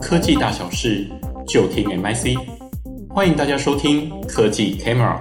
科技大小事就听 MIC，欢迎大家收听科技 Camera。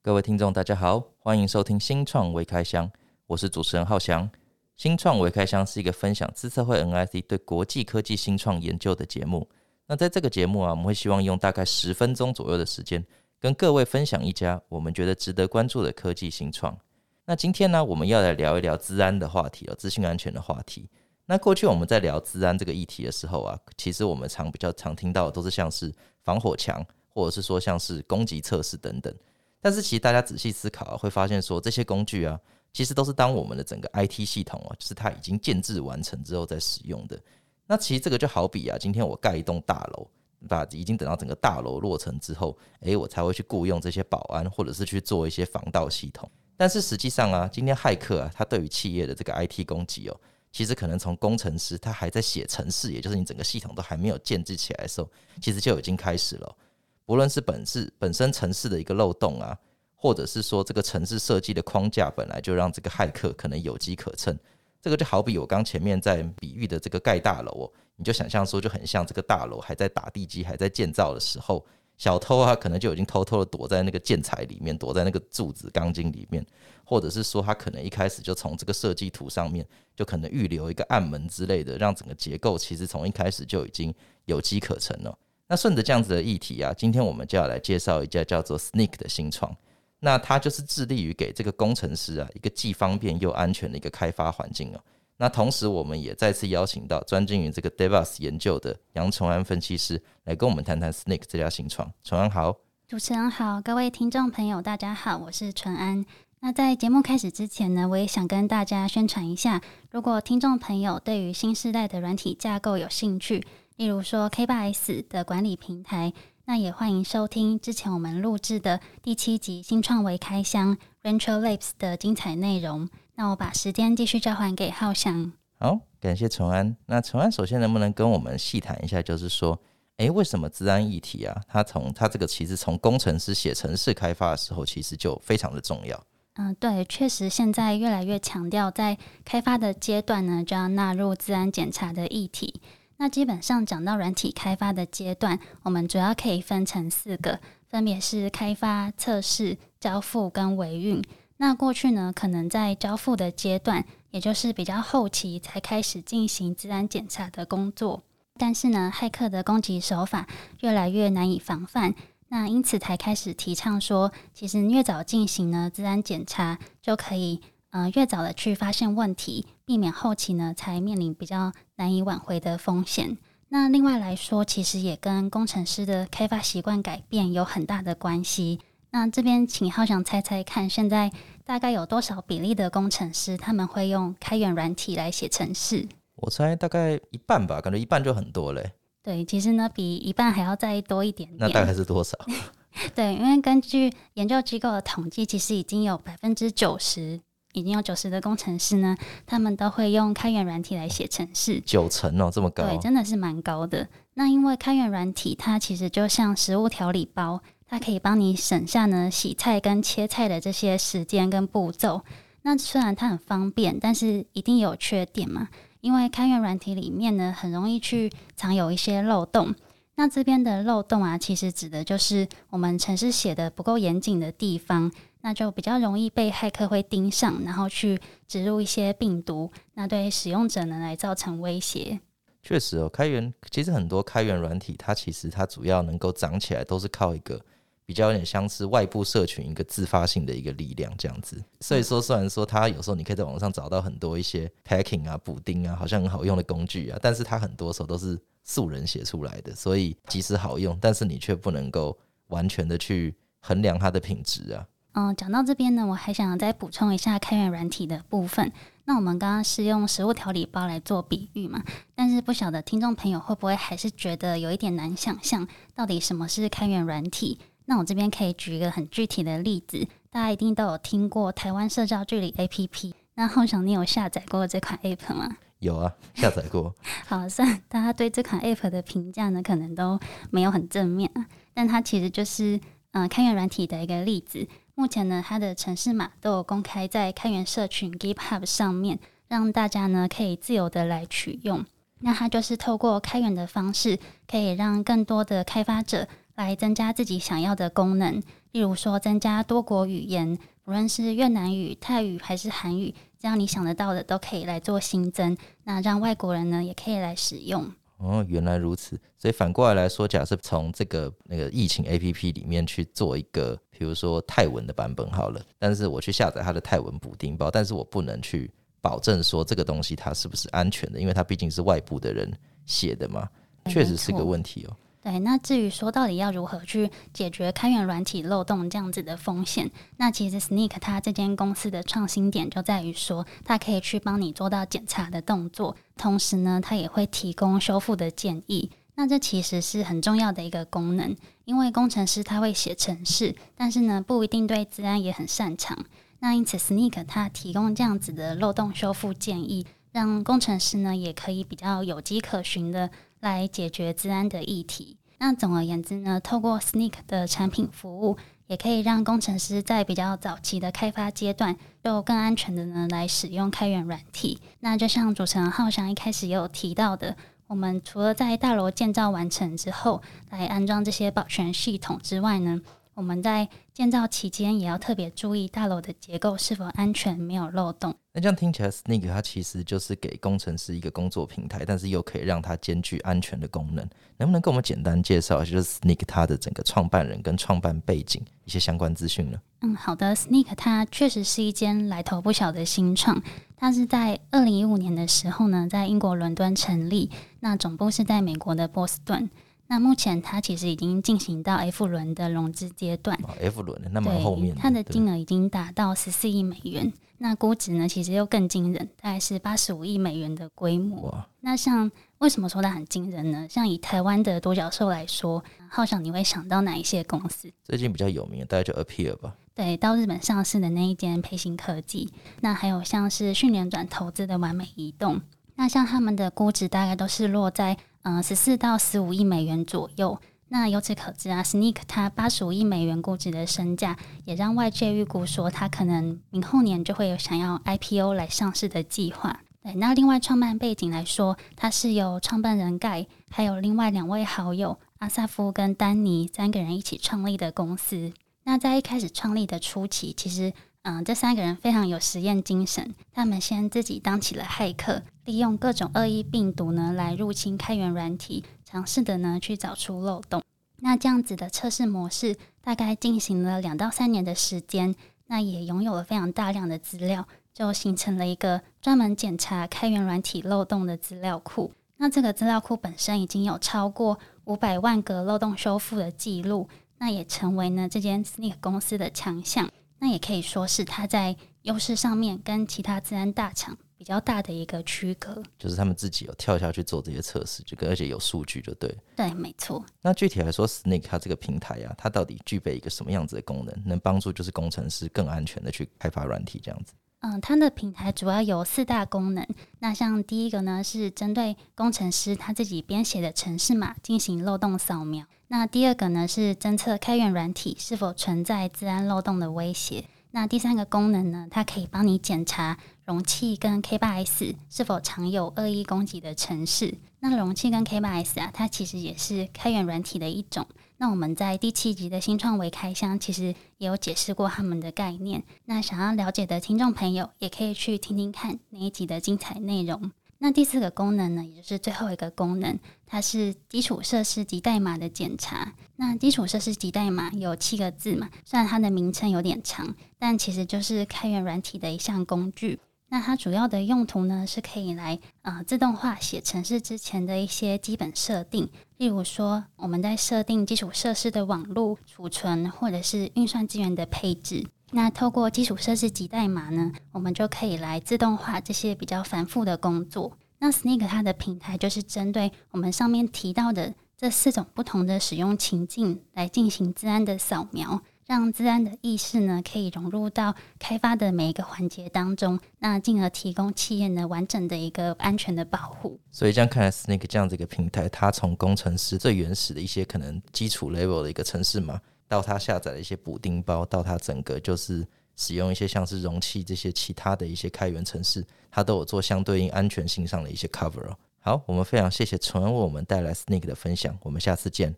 各位听众，大家好，欢迎收听新创微开箱，我是主持人浩翔。新创微开箱是一个分享资策会 NIC 对国际科技新创研究的节目。那在这个节目啊，我们会希望用大概十分钟左右的时间，跟各位分享一家我们觉得值得关注的科技新创。那今天呢，我们要来聊一聊资安的话题哦，资讯安全的话题。那过去我们在聊资安这个议题的时候啊，其实我们常比较常听到的都是像是防火墙，或者是说像是攻击测试等等。但是其实大家仔细思考啊，会发现说这些工具啊，其实都是当我们的整个 IT 系统啊，就是它已经建置完成之后再使用的。那其实这个就好比啊，今天我盖一栋大楼，把已经等到整个大楼落成之后，诶，我才会去雇佣这些保安，或者是去做一些防盗系统。但是实际上啊，今天骇客啊，他对于企业的这个 IT 攻击哦。其实可能从工程师他还在写程式，也就是你整个系统都还没有建制起来的时候，其实就已经开始了。不论是本是本身程式的一个漏洞啊，或者是说这个程式设计的框架本来就让这个骇客可能有机可乘。这个就好比我刚前面在比喻的这个盖大楼哦，你就想象说就很像这个大楼还在打地基、还在建造的时候。小偷啊，可能就已经偷偷的躲在那个建材里面，躲在那个柱子、钢筋里面，或者是说他可能一开始就从这个设计图上面就可能预留一个暗门之类的，让整个结构其实从一开始就已经有机可乘了。那顺着这样子的议题啊，今天我们就要来介绍一家叫做 Sneak 的新创。那它就是致力于给这个工程师啊一个既方便又安全的一个开发环境哦。那同时，我们也再次邀请到专精于这个 DevOps 研究的杨崇安分析师来跟我们谈谈 Snake 这家新创。崇安好，主持人好，各位听众朋友大家好，我是纯安。那在节目开始之前呢，我也想跟大家宣传一下，如果听众朋友对于新世代的软体架构有兴趣，例如说 K8s 的管理平台，那也欢迎收听之前我们录制的第七集新创微开箱 Venture Labs 的精彩内容。那我把时间继续交还给浩翔。好，感谢纯安。那纯安首先能不能跟我们细谈一下，就是说，诶，为什么治安议题啊？它从它这个其实从工程师写城市开发的时候，其实就非常的重要。嗯，对，确实现在越来越强调在开发的阶段呢，就要纳入治安检查的议题。那基本上讲到软体开发的阶段，我们主要可以分成四个，分别是开发、测试、交付跟维运。那过去呢，可能在交付的阶段，也就是比较后期才开始进行资安检查的工作。但是呢，骇客的攻击手法越来越难以防范，那因此才开始提倡说，其实越早进行呢资安检查，就可以呃越早的去发现问题，避免后期呢才面临比较难以挽回的风险。那另外来说，其实也跟工程师的开发习惯改变有很大的关系。那这边请浩翔猜猜看，现在大概有多少比例的工程师他们会用开源软体来写程式？我猜大概一半吧，感觉一半就很多嘞。对，其实呢，比一半还要再多一点点。那大概是多少？对，因为根据研究机构的统计，其实已经有百分之九十，已经有九十的工程师呢，他们都会用开源软体来写程式。九成哦，这么高？对，真的是蛮高的。那因为开源软体它其实就像食物调理包。它可以帮你省下呢洗菜跟切菜的这些时间跟步骤。那虽然它很方便，但是一定有缺点嘛。因为开源软体里面呢，很容易去藏有一些漏洞。那这边的漏洞啊，其实指的就是我们程式写的不够严谨的地方，那就比较容易被骇客会盯上，然后去植入一些病毒，那对使用者呢来造成威胁。确实哦，开源其实很多开源软体，它其实它主要能够长起来，都是靠一个。比较有点像是外部社群一个自发性的一个力量这样子，所以说虽然说它有时候你可以在网上找到很多一些 packing 啊、补丁啊，好像很好用的工具啊，但是它很多时候都是素人写出来的，所以即使好用，但是你却不能够完全的去衡量它的品质啊。嗯，讲到这边呢，我还想再补充一下开源软体的部分。那我们刚刚是用食物调理包来做比喻嘛，但是不晓得听众朋友会不会还是觉得有一点难想象，到底什么是开源软体？那我这边可以举一个很具体的例子，大家一定都有听过台湾社交距离 APP。那后想，你有下载过这款 App 吗？有啊，下载过。好，虽然大家对这款 App 的评价呢，可能都没有很正面啊，但它其实就是嗯、呃、开源软体的一个例子。目前呢，它的城市码都有公开在开源社群 GitHub 上面。让大家呢可以自由的来取用。那它就是透过开源的方式，可以让更多的开发者来增加自己想要的功能，例如说增加多国语言，无论是越南语、泰语还是韩语，这样你想得到的都可以来做新增，那让外国人呢也可以来使用。哦，原来如此。所以反过来来说，假设从这个那个疫情 APP 里面去做一个，比如说泰文的版本好了，但是我去下载它的泰文补丁包，但是我不能去保证说这个东西它是不是安全的，因为它毕竟是外部的人写的嘛，确实是个问题哦。对，那至于说到底要如何去解决开源软体漏洞这样子的风险，那其实 Sneak 它这间公司的创新点就在于说，它可以去帮你做到检查的动作，同时呢，它也会提供修复的建议。那这其实是很重要的一个功能，因为工程师他会写程式，但是呢，不一定对资安也很擅长。那因此，Sneak 它提供这样子的漏洞修复建议，让工程师呢也可以比较有迹可循的。来解决资安的议题。那总而言之呢，透过 Snyk 的产品服务，也可以让工程师在比较早期的开发阶段，就更安全的呢来使用开源软体。那就像主持人浩翔一开始也有提到的，我们除了在大楼建造完成之后来安装这些保全系统之外呢，我们在建造期间也要特别注意大楼的结构是否安全，没有漏洞。那这样听起来，Snyk 它其实就是给工程师一个工作平台，但是又可以让它兼具安全的功能。能不能跟我们简单介绍一下，就是 Snyk 它的整个创办人跟创办背景一些相关资讯呢？嗯，好的。Snyk 它确实是一间来头不小的新创，它是在二零一五年的时候呢，在英国伦敦成立，那总部是在美国的波士顿。那目前它其实已经进行到 F 轮的融资阶段。哦，F 轮那么后面，它的金额已经达到十四亿美元。那估值呢，其实又更惊人，大概是八十五亿美元的规模。那像为什么说它很惊人呢？像以台湾的独角兽来说，浩翔你会想到哪一些公司？最近比较有名的，大概就 Appear 吧。对，到日本上市的那一间培新科技。那还有像是训练转投资的完美移动。那像他们的估值大概都是落在嗯十四到十五亿美元左右。那由此可知啊，Sneak 它八十五亿美元估值的身价，也让外界预估说它可能明后年就会有想要 IPO 来上市的计划。对，那另外创办背景来说，它是由创办人盖还有另外两位好友阿萨夫跟丹尼三个人一起创立的公司。那在一开始创立的初期，其实嗯，这三个人非常有实验精神，他们先自己当起了骇客，利用各种恶意病毒呢来入侵开源软体。尝试的呢，去找出漏洞。那这样子的测试模式大概进行了两到三年的时间，那也拥有了非常大量的资料，就形成了一个专门检查开源软体漏洞的资料库。那这个资料库本身已经有超过五百万个漏洞修复的记录，那也成为呢这间 Snyk 公司的强项。那也可以说是它在优势上面跟其他自然大厂。比较大的一个区隔，就是他们自己有跳下去做这些测试，这个而且有数据就对。对，没错。那具体来说，Snake 它这个平台啊，它到底具备一个什么样子的功能，能帮助就是工程师更安全的去开发软体这样子？嗯，它的平台主要有四大功能。那像第一个呢，是针对工程师他自己编写的程式码进行漏洞扫描。那第二个呢，是侦测开源软体是否存在自安漏洞的威胁。那第三个功能呢，它可以帮你检查容器跟 K8s 是否常有恶意攻击的城市。那容器跟 K8s 啊，它其实也是开源软体的一种。那我们在第七集的新创微开箱，其实也有解释过他们的概念。那想要了解的听众朋友，也可以去听听看那一集的精彩内容。那第四个功能呢，也就是最后一个功能，它是基础设施及代码的检查。那基础设施及代码有七个字嘛，虽然它的名称有点长，但其实就是开源软体的一项工具。那它主要的用途呢，是可以来呃自动化写程式之前的一些基本设定，例如说我们在设定基础设施的网络储存或者是运算资源的配置。那透过基础设施及代码呢，我们就可以来自动化这些比较繁复的工作。那 Snyk 它的平台就是针对我们上面提到的这四种不同的使用情境来进行资安的扫描，让资安的意识呢可以融入到开发的每一个环节当中，那进而提供企业呢完整的一个安全的保护。所以这样看来，Snyk 这样子一个平台，它从工程师最原始的一些可能基础 level 的一个程式嘛。到它下载了一些补丁包，到它整个就是使用一些像是容器这些其他的一些开源程式，它都有做相对应安全性上的一些 cover 哦。好，我们非常谢谢纯恩为我们带来 Snyk 的分享，我们下次见。